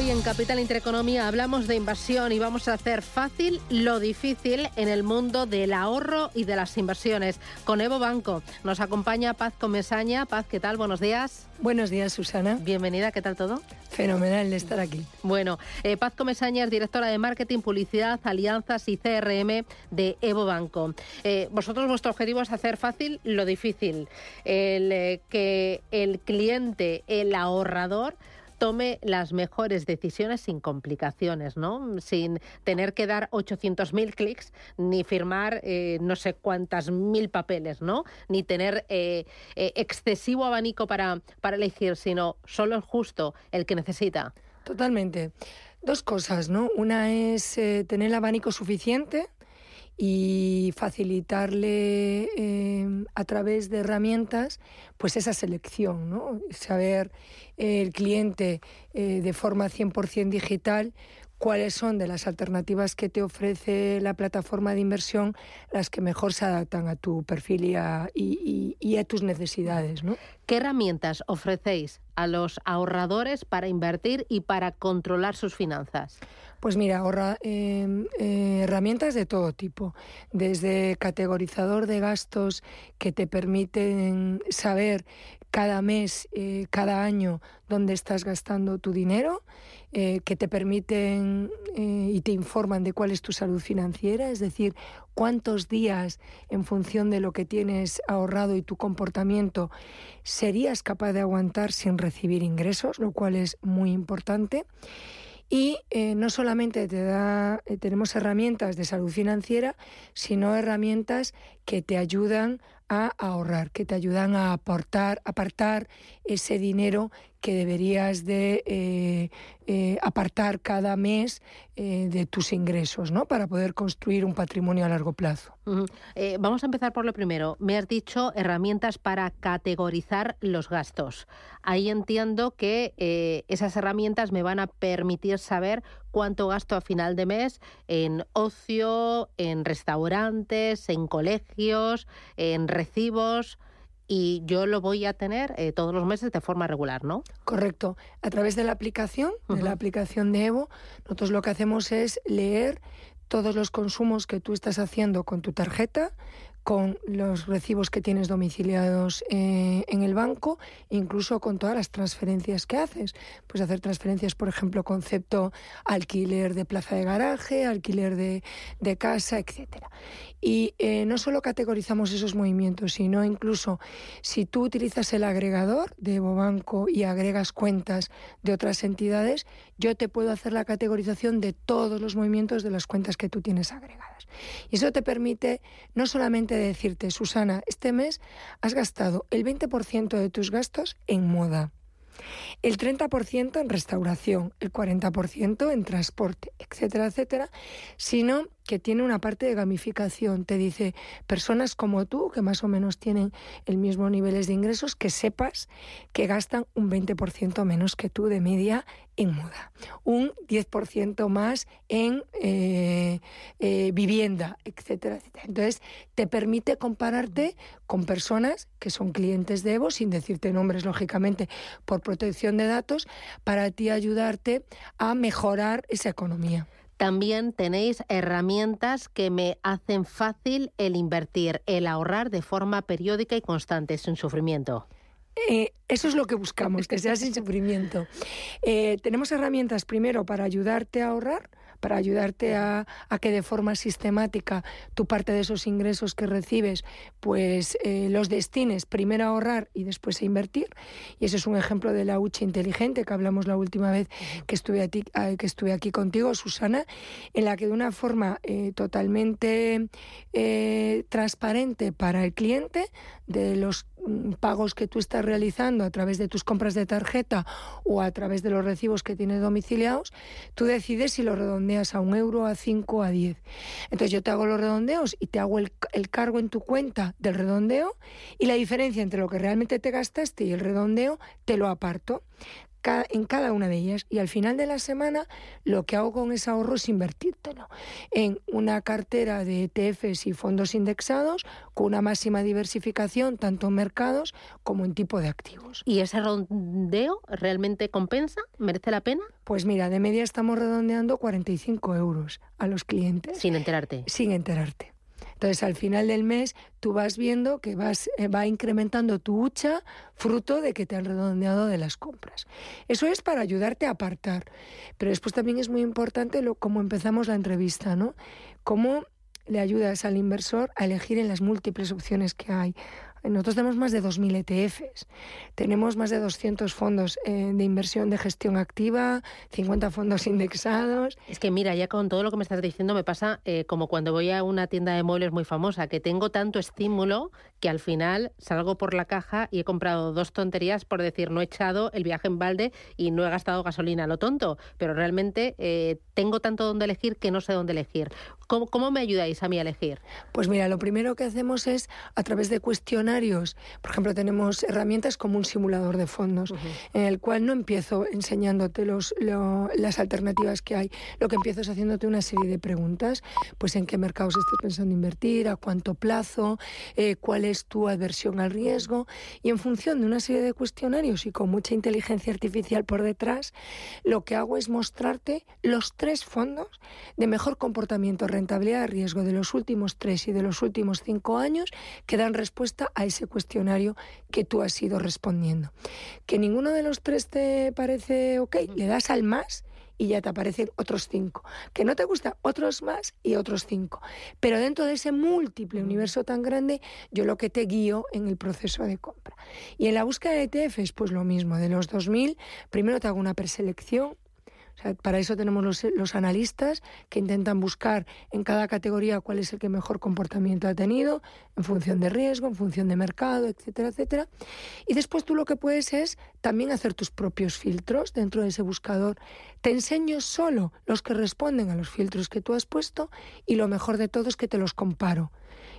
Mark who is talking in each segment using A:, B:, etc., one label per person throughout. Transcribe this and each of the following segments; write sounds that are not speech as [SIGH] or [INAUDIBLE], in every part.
A: Hoy en Capital Intereconomía hablamos de inversión y vamos a hacer fácil lo difícil en el mundo del ahorro y de las inversiones. Con Evo Banco nos acompaña Paz Comesaña. Paz, ¿qué tal? Buenos días.
B: Buenos días, Susana.
A: Bienvenida, ¿qué tal todo?
B: Fenomenal de estar aquí.
A: Bueno, eh, Paz Comesaña es directora de Marketing, Publicidad, Alianzas y CRM de Evo Banco. Eh, vosotros, vuestro objetivo es hacer fácil lo difícil, el, eh, que el cliente, el ahorrador, tome las mejores decisiones sin complicaciones, ¿no? Sin tener que dar 800.000 clics ni firmar eh, no sé cuántas mil papeles, ¿no? Ni tener eh, eh, excesivo abanico para, para elegir, sino solo el justo, el que necesita.
B: Totalmente. Dos cosas, ¿no? Una es tener el abanico suficiente y facilitarle eh, a través de herramientas pues esa selección, ¿no? saber el cliente eh, de forma 100% digital cuáles son de las alternativas que te ofrece la plataforma de inversión las que mejor se adaptan a tu perfil y a, y, a tus necesidades. ¿no?
A: ¿Qué herramientas ofrecéis a los ahorradores para invertir y para controlar sus finanzas?
B: Pues mira, ahorra, em, eh, herramientas de todo tipo, desde categorizador de gastos que te permiten saber cada mes, eh, cada año, dónde estás gastando tu dinero, eh, que te permiten y te informan de cuál es tu salud financiera, es decir, cuántos días en función de lo que tienes ahorrado y tu comportamiento serías capaz de aguantar sin recibir ingresos, lo cual es muy importante. Y eh, no solamente te da, eh, tenemos herramientas de salud financiera, sino herramientas que te ayudan a ahorrar, que te ayudan a aportar, apartar ese dinero que deberías de eh, eh, apartar cada mes eh, de tus ingresos, ¿no? Para poder construir un patrimonio a largo plazo.
A: vamos a empezar por lo primero. Me has dicho herramientas para categorizar los gastos. Ahí entiendo que esas herramientas me van a permitir saber cuánto gasto a final de mes en ocio, en restaurantes, en colegios, en recibos y yo lo voy a tener eh, todos los meses de forma regular, ¿no?
B: Correcto. A través de la aplicación, de la aplicación de Evo, nosotros lo que hacemos es leer todos los consumos que tú estás haciendo con tu tarjeta, con los recibos que tienes domiciliados eh, en el banco, incluso con todas las transferencias que haces. Puedes hacer transferencias, por ejemplo, concepto alquiler de plaza de garaje, alquiler de, casa, etcétera. Y eh, no solo categorizamos esos movimientos, sino incluso si tú utilizas el agregador de Banco y agregas cuentas de otras entidades, yo te puedo hacer la categorización de todos los movimientos de las cuentas que tú tienes agregadas. Y eso te permite no solamente decirte, Susana, este mes has gastado el 20% de tus gastos en moda el 30% en restauración, el 40% en transporte, etcétera, etcétera, sino que tiene una parte de gamificación. Te dice, personas como tú, que más o menos tienen el mismo niveles de ingresos, que sepas que gastan un 20% menos que tú de media en moda, un 10% más en eh, eh, vivienda, etcétera, etcétera. Entonces, te permite compararte con personas que son clientes de Evo, sin decirte nombres, lógicamente, por protección de datos, para ti ayudarte a mejorar esa economía.
A: También tenéis herramientas que me hacen fácil el invertir, el ahorrar de forma periódica y constante, sin sufrimiento.
B: Eh, eso es lo que buscamos, que sea sin sufrimiento. Eh, tenemos herramientas primero para ayudarte a ahorrar, para ayudarte a, que de forma sistemática tu parte de esos ingresos que recibes, pues eh, los destines primero a ahorrar y después a invertir. Y ese es un ejemplo de la hucha inteligente que hablamos la última vez que estuve, aquí, que estuve aquí contigo, Susana, en la que de una forma eh, totalmente eh, transparente para el cliente, de los pagos que tú estás realizando a través de tus compras de tarjeta o a través de los recibos que tienes domiciliados, tú decides si lo redondeas a un euro, a cinco, a diez. Entonces yo te hago los redondeos y te hago el, cargo en tu cuenta del redondeo y la diferencia entre lo que realmente te gastaste y el redondeo te lo aparto. En cada una de ellas y al final de la semana lo que hago con ese ahorro es invertírtelo en una cartera de ETFs y fondos indexados con una máxima diversificación tanto en mercados como en tipo de activos.
A: ¿Y ese rondeo realmente compensa? ¿Merece la pena?
B: Pues mira, de media estamos redondeando 45 euros a los clientes.
A: Sin enterarte.
B: Sin enterarte. Entonces, al final del mes, tú vas viendo que vas, eh, va incrementando tu hucha fruto de que te han redondeado de las compras. Eso es para ayudarte a apartar. Pero después también es muy importante lo, cómo empezamos la entrevista, ¿no? Cómo le ayudas al inversor a elegir en las múltiples opciones que hay, nosotros tenemos más de 2.000 ETFs, tenemos más de 200 fondos eh, de inversión de gestión activa, 50 fondos [LAUGHS] indexados.
A: Es que mira, ya con todo lo que me estás diciendo me pasa eh, como cuando voy a una tienda de muebles muy famosa, que tengo tanto estímulo que al final salgo por la caja y he comprado dos tonterías por decir no he echado el viaje en balde y no he gastado gasolina, lo tonto, pero realmente eh, tengo tanto donde elegir que no sé dónde elegir. ¿Cómo, ¿Cómo me ayudáis a mí a elegir?
B: Pues mira, lo primero que hacemos es a través de cuestiones por ejemplo, tenemos herramientas como un simulador de fondos, en el cual no empiezo enseñándote los, las alternativas que hay, lo que empiezo es haciéndote una serie de preguntas, pues en qué mercados estás pensando invertir, a cuánto plazo, eh, cuál es tu adversión al riesgo, y en función de una serie de cuestionarios y con mucha inteligencia artificial por detrás, lo que hago es mostrarte los tres fondos de mejor comportamiento, rentabilidad, riesgo de los últimos tres y de los últimos cinco años que dan respuesta a a ese cuestionario que tú has ido respondiendo. Que ninguno de los tres te parece ok, le das al más y ya te aparecen otros cinco. Que no te gusta, otros más y otros cinco. Pero dentro de ese múltiple universo tan grande, yo lo que te guío en el proceso de compra. Y en la búsqueda de ETFs, pues lo mismo. De los 2000, primero te hago una preselección para eso tenemos los, analistas que intentan buscar en cada categoría cuál es el que mejor comportamiento ha tenido, en función de riesgo, en función de mercado, etcétera, etcétera. Y después tú lo que puedes es también hacer tus propios filtros dentro de ese buscador. Te enseño solo los que responden a los filtros que tú has puesto y lo mejor de todo es que te los comparo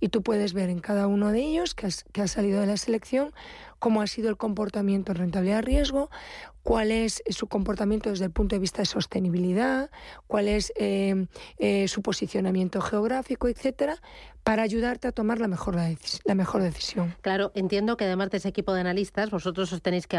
B: y tú puedes ver en cada uno de ellos que, ha salido de la selección cómo ha sido el comportamiento en rentabilidad-riesgo, cuál es su comportamiento desde el punto de vista de sostenibilidad, cuál es eh, eh, su posicionamiento geográfico, etcétera, para ayudarte a tomar la mejor, la mejor decisión.
A: Claro, entiendo que además de ese equipo de analistas, vosotros os tenéis que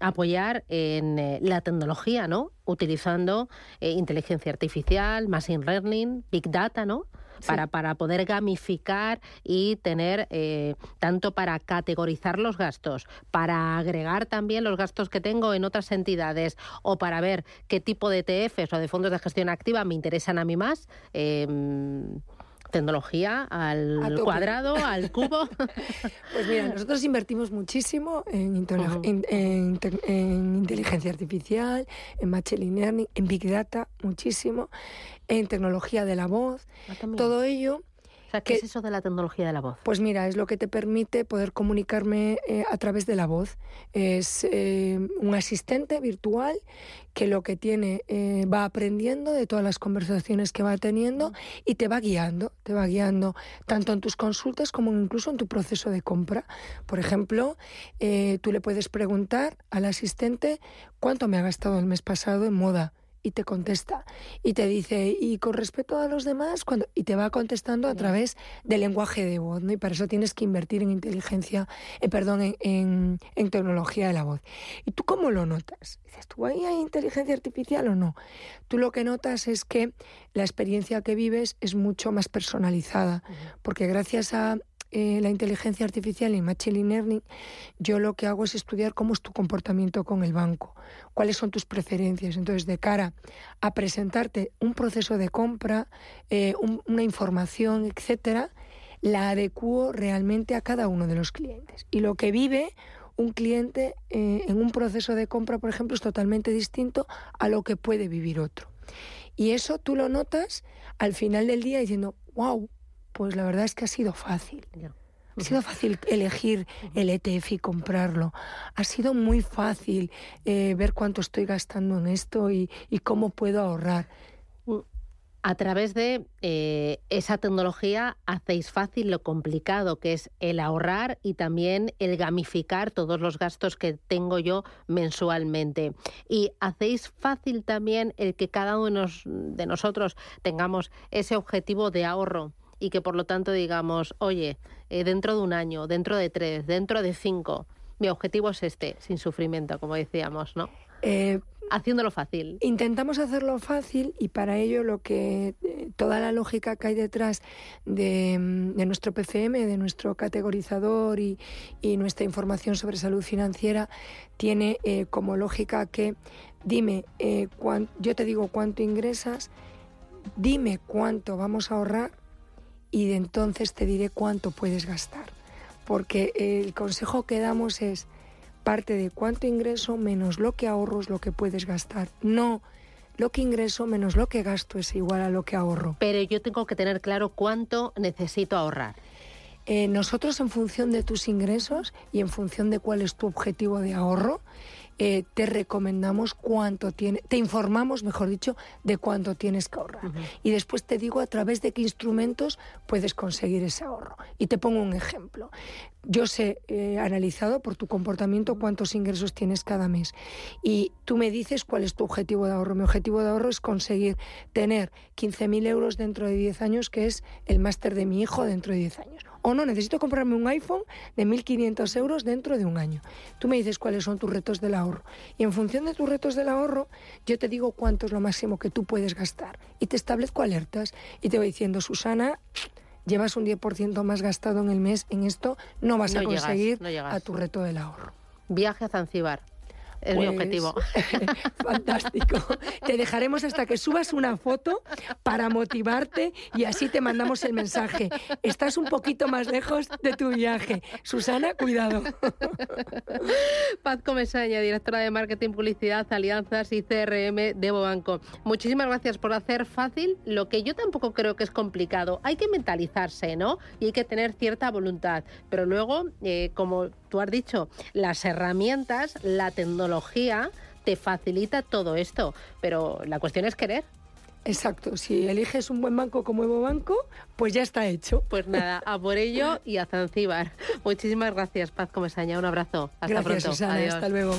A: apoyar en eh, la tecnología, ¿no? Utilizando inteligencia artificial, machine learning, big data, ¿no? Para, para poder gamificar y tener eh, tanto para categorizar los gastos, para agregar también los gastos que tengo en otras entidades o para ver qué tipo de ETFs o de fondos de gestión activa me interesan a mí más. Em, tecnología al cuadrado, al cubo. [LAUGHS]
B: Pues mira, nosotros invertimos muchísimo en, inteligencia artificial, en machine learning, en big data, muchísimo, en tecnología de la voz. Ah, Todo ello
A: ¿qué es eso de la tecnología de la voz?
B: Pues mira, es lo que te permite poder comunicarme eh, a través de la voz. Es eh, un asistente virtual que lo que tiene eh, va aprendiendo de todas las conversaciones que va teniendo y te va guiando, te va guiando tanto en tus consultas como incluso en tu proceso de compra. Por ejemplo, tú le puedes preguntar al asistente cuánto me ha gastado el mes pasado en moda y te contesta y te dice, y con respecto a los demás, cuando, y te va contestando a través del lenguaje de voz, ¿no? Y para eso tienes que invertir en inteligencia, eh, perdón, en, en, tecnología de la voz. ¿Y tú cómo lo notas? Dices, ¿tú ahí hay inteligencia artificial o no? Tú lo que notas es que la experiencia que vives es mucho más personalizada, porque gracias a eh, la inteligencia artificial y machine learning, yo lo que hago es estudiar cómo es tu comportamiento con el banco, cuáles son tus preferencias. Entonces, de cara a presentarte un proceso de compra, eh, una información, etcétera, la adecuo realmente a cada uno de los clientes. Y lo que vive un cliente eh, en un proceso de compra, por ejemplo, es totalmente distinto a lo que puede vivir otro. Y eso tú lo notas al final del día diciendo, wow, pues la verdad es que ha sido fácil. Ha sido fácil elegir el ETF y comprarlo. Ha sido muy fácil eh, ver cuánto estoy gastando en esto y, cómo puedo ahorrar.
A: A través de eh, esa tecnología hacéis fácil lo complicado que es el ahorrar y también el gamificar todos los gastos que tengo yo mensualmente. Y hacéis fácil también el que cada uno de nosotros tengamos ese objetivo de ahorro y que por lo tanto digamos, oye, eh, dentro de un año, dentro de tres, dentro de cinco, mi objetivo es este, sin sufrimiento, como decíamos, ¿no? Eh, haciéndolo fácil.
B: Intentamos hacerlo fácil y para ello lo que eh, toda la lógica que hay detrás de, nuestro PCM, de nuestro categorizador y, nuestra información sobre salud financiera tiene eh, como lógica que dime, yo te digo cuánto ingresas, dime cuánto vamos a ahorrar y de entonces te diré cuánto puedes gastar. Porque el consejo que damos es parte de cuánto ingreso menos lo que ahorro es lo que puedes gastar. No lo que ingreso menos lo que gasto es igual a lo que ahorro.
A: Pero yo tengo que tener claro cuánto necesito ahorrar.
B: Eh, nosotros en función de tus ingresos y en función de cuál es tu objetivo de ahorro, eh, te recomendamos cuánto tiene, te informamos, mejor dicho, de cuánto tienes que ahorrar. Y después te digo a través de qué instrumentos puedes conseguir ese ahorro. Y te pongo un ejemplo. Yo sé, he analizado por tu comportamiento cuántos ingresos tienes cada mes. Y tú me dices cuál es tu objetivo de ahorro. Mi objetivo de ahorro es conseguir tener 15.000 euros dentro de 10 años, que es el máster de mi hijo dentro de 10 años o no, necesito comprarme un iPhone de 1.500 euros dentro de un año. Tú me dices cuáles son tus retos del ahorro. Y en función de tus retos del ahorro, yo te digo cuánto es lo máximo que tú puedes gastar. Y te establezco alertas y te voy diciendo, Susana, llevas un 10% más gastado en el mes en esto, no vas a conseguir a tu reto del ahorro.
A: Viaje a Zanzibar. Es mi pues, objetivo. [LAUGHS]
B: Fantástico. Te dejaremos hasta que subas una foto para motivarte y así te mandamos el mensaje. Estás un poquito más lejos de tu viaje. Susana, cuidado.
A: Paz Comesaña, directora de Marketing, Publicidad, Alianzas y CRM de Banco. Muchísimas gracias por hacer fácil lo que yo tampoco creo que es complicado. Hay que mentalizarse, ¿no? Y hay que tener cierta voluntad. Pero luego, eh, como tú has dicho, las herramientas, la tecnología te facilita todo esto, pero la cuestión es querer.
B: Exacto, si eliges un buen banco como Evo Banco, pues ya está hecho.
A: Pues nada, a por ello y a Zanzíbar. Muchísimas gracias, Paz Comesaña. Un abrazo. Hasta
B: gracias,
A: pronto.
B: Susana. Hasta luego.